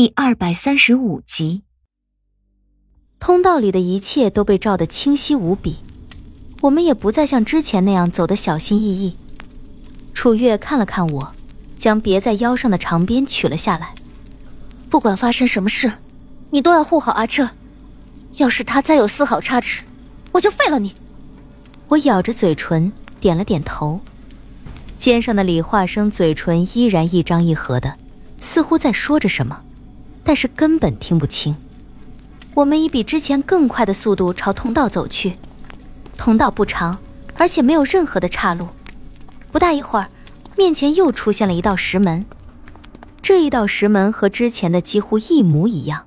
第二百三十五集，通道里的一切都被照得清晰无比，我们也不再像之前那样走得小心翼翼。楚月看了看我，将别在腰上的长鞭取了下来。不管发生什么事，你都要护好阿彻。要是他再有丝毫差池，我就废了你。我咬着嘴唇，点了点头。肩上的李化生嘴唇依然一张一合的，似乎在说着什么。但是根本听不清。我们以比之前更快的速度朝通道走去，通道不长，而且没有任何的岔路。不大一会儿，面前又出现了一道石门。这一道石门和之前的几乎一模一样，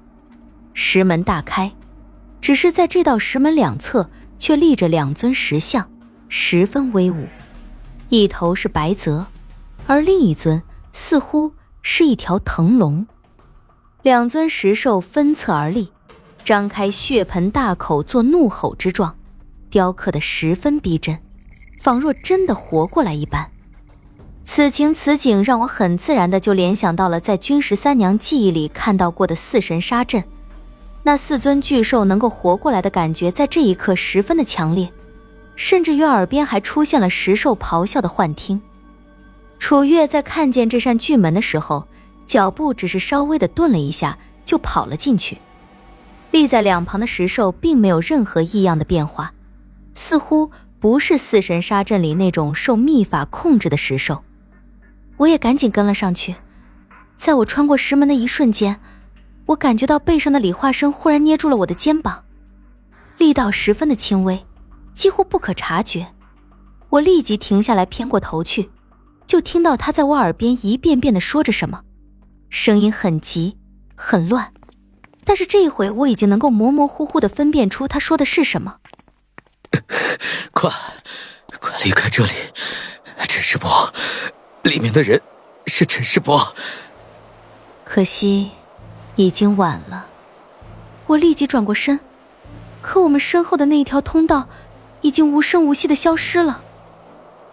石门大开，只是在这道石门两侧却立着两尊石像，十分威武。一头是白泽，而另一尊似乎是一条腾龙。两尊石兽分侧而立，张开血盆大口做怒吼之状，雕刻的十分逼真，仿若真的活过来一般。此情此景让我很自然的就联想到了在君十三娘记忆里看到过的四神杀阵，那四尊巨兽能够活过来的感觉，在这一刻十分的强烈，甚至于耳边还出现了石兽咆哮的幻听。楚月在看见这扇巨门的时候。脚步只是稍微的顿了一下，就跑了进去。立在两旁的石兽并没有任何异样的变化，似乎不是四神杀阵里那种受秘法控制的石兽。我也赶紧跟了上去。在我穿过石门的一瞬间，我感觉到背上的李化生忽然捏住了我的肩膀，力道十分的轻微，几乎不可察觉。我立即停下来，偏过头去，就听到他在我耳边一遍遍的说着什么。声音很急，很乱，但是这一回我已经能够模模糊糊的分辨出他说的是什么。快，快离开这里！陈世伯，里面的人是陈世伯。可惜，已经晚了。我立即转过身，可我们身后的那一条通道已经无声无息的消失了。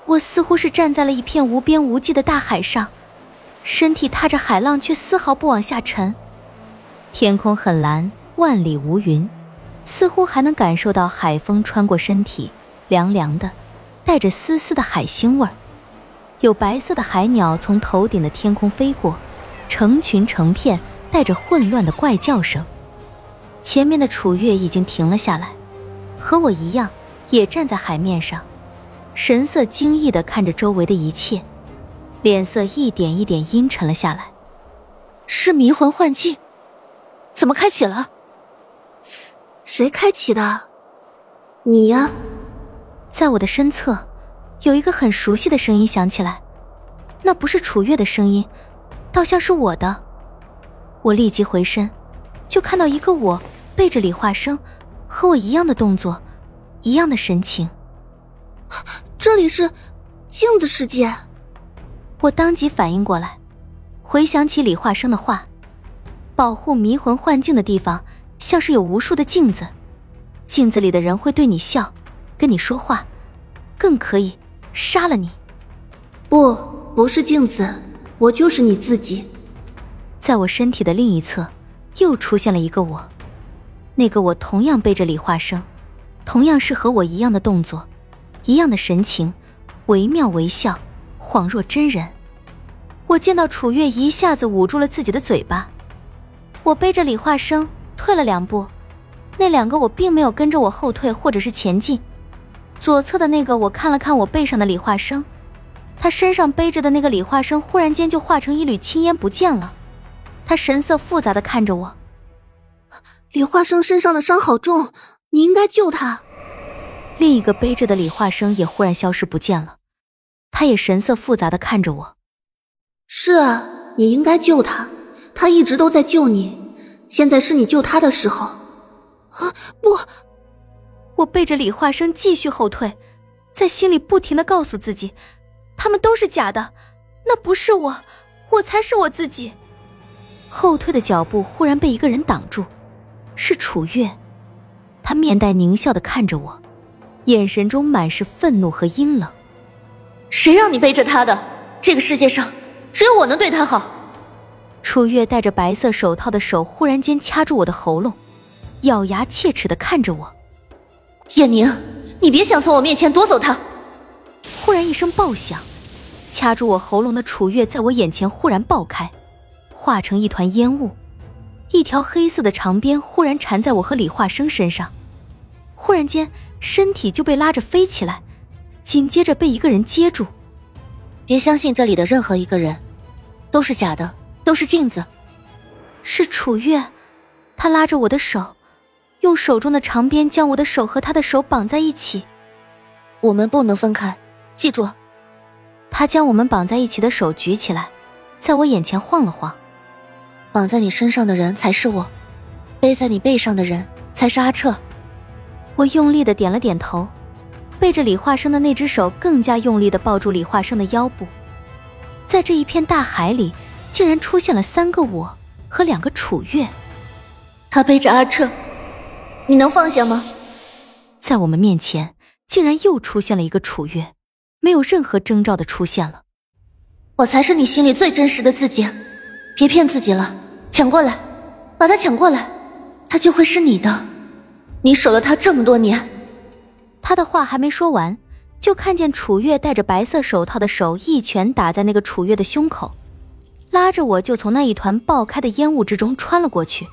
我似乎是站在了一片无边无际的大海上。身体踏着海浪，却丝毫不往下沉。天空很蓝，万里无云，似乎还能感受到海风穿过身体，凉凉的，带着丝丝的海腥味儿。有白色的海鸟从头顶的天空飞过，成群成片，带着混乱的怪叫声。前面的楚月已经停了下来，和我一样，也站在海面上，神色惊异地看着周围的一切。脸色一点一点阴沉了下来。是迷魂幻境，怎么开启了？谁开启的？你呀。在我的身侧，有一个很熟悉的声音响起来，那不是楚月的声音，倒像是我的。我立即回身，就看到一个我背着李化生，和我一样的动作，一样的神情。这里是镜子世界。我当即反应过来，回想起李化生的话：“保护迷魂幻境的地方，像是有无数的镜子，镜子里的人会对你笑，跟你说话，更可以杀了你。”不，不是镜子，我就是你自己。在我身体的另一侧，又出现了一个我，那个我同样背着李化生，同样是和我一样的动作，一样的神情，惟妙惟肖。恍若真人，我见到楚月一下子捂住了自己的嘴巴。我背着李化生退了两步，那两个我并没有跟着我后退或者是前进。左侧的那个我看了看我背上的李化生，他身上背着的那个李化生忽然间就化成一缕青烟不见了。他神色复杂的看着我，李化生身上的伤好重，你应该救他。另一个背着的李化生也忽然消失不见了。他也神色复杂的看着我。是啊，你应该救他，他一直都在救你，现在是你救他的时候。啊，不！我背着李化生继续后退，在心里不停的告诉自己，他们都是假的，那不是我，我才是我自己。后退的脚步忽然被一个人挡住，是楚月，他面带狞笑的看着我，眼神中满是愤怒和阴冷。谁让你背着他的？这个世界上只有我能对他好。楚月戴着白色手套的手忽然间掐住我的喉咙，咬牙切齿的看着我。叶宁，你别想从我面前夺走他！忽然一声爆响，掐住我喉咙的楚月在我眼前忽然爆开，化成一团烟雾，一条黑色的长鞭忽然缠在我和李化生身上，忽然间身体就被拉着飞起来，紧接着被一个人接住。别相信这里的任何一个人，都是假的。都是镜子，是楚月，他拉着我的手，用手中的长鞭将我的手和他的手绑在一起。我们不能分开，记住。他将我们绑在一起的手举起来，在我眼前晃了晃。绑在你身上的人才是我，背在你背上的人才是阿彻。我用力的点了点头，背着李化生的那只手更加用力的抱住李化生的腰部，在这一片大海里。竟然出现了三个我和两个楚月，他背着阿彻，你能放下吗？在我们面前，竟然又出现了一个楚月，没有任何征兆的出现了。我才是你心里最真实的自己，别骗自己了。抢过来，把他抢过来，他就会是你的。你守了他这么多年。他的话还没说完，就看见楚月戴着白色手套的手一拳打在那个楚月的胸口。拉着我就从那一团爆开的烟雾之中穿了过去。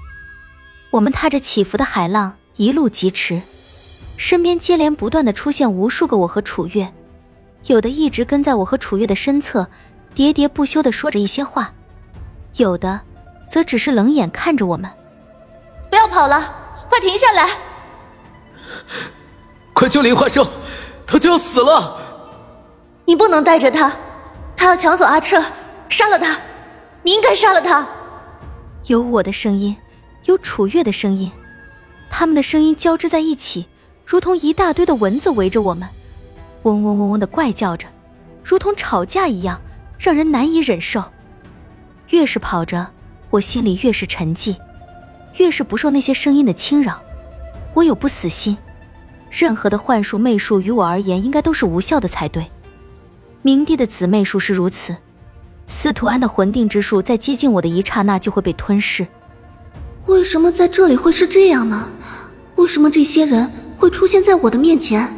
我们踏着起伏的海浪一路疾驰，身边接连不断的出现无数个我和楚月，有的一直跟在我和楚月的身侧，喋喋不休的说着一些话，有的则只是冷眼看着我们。不要跑了，快停下来！快救林花生，他就要死了！你不能带着他，他要抢走阿彻，杀了他！你应该杀了他。有我的声音，有楚月的声音，他们的声音交织在一起，如同一大堆的蚊子围着我们，嗡嗡嗡嗡的怪叫着，如同吵架一样，让人难以忍受。越是跑着，我心里越是沉寂，越是不受那些声音的侵扰。我有不死心，任何的幻术媚术于我而言，应该都是无效的才对。明帝的姊妹术是如此。司徒安的魂定之术在接近我的一刹那就会被吞噬。为什么在这里会是这样呢？为什么这些人会出现在我的面前？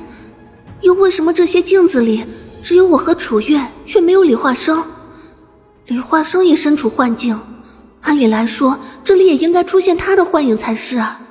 又为什么这些镜子里只有我和楚月，却没有李化生？李化生也身处幻境，按理来说，这里也应该出现他的幻影才是啊。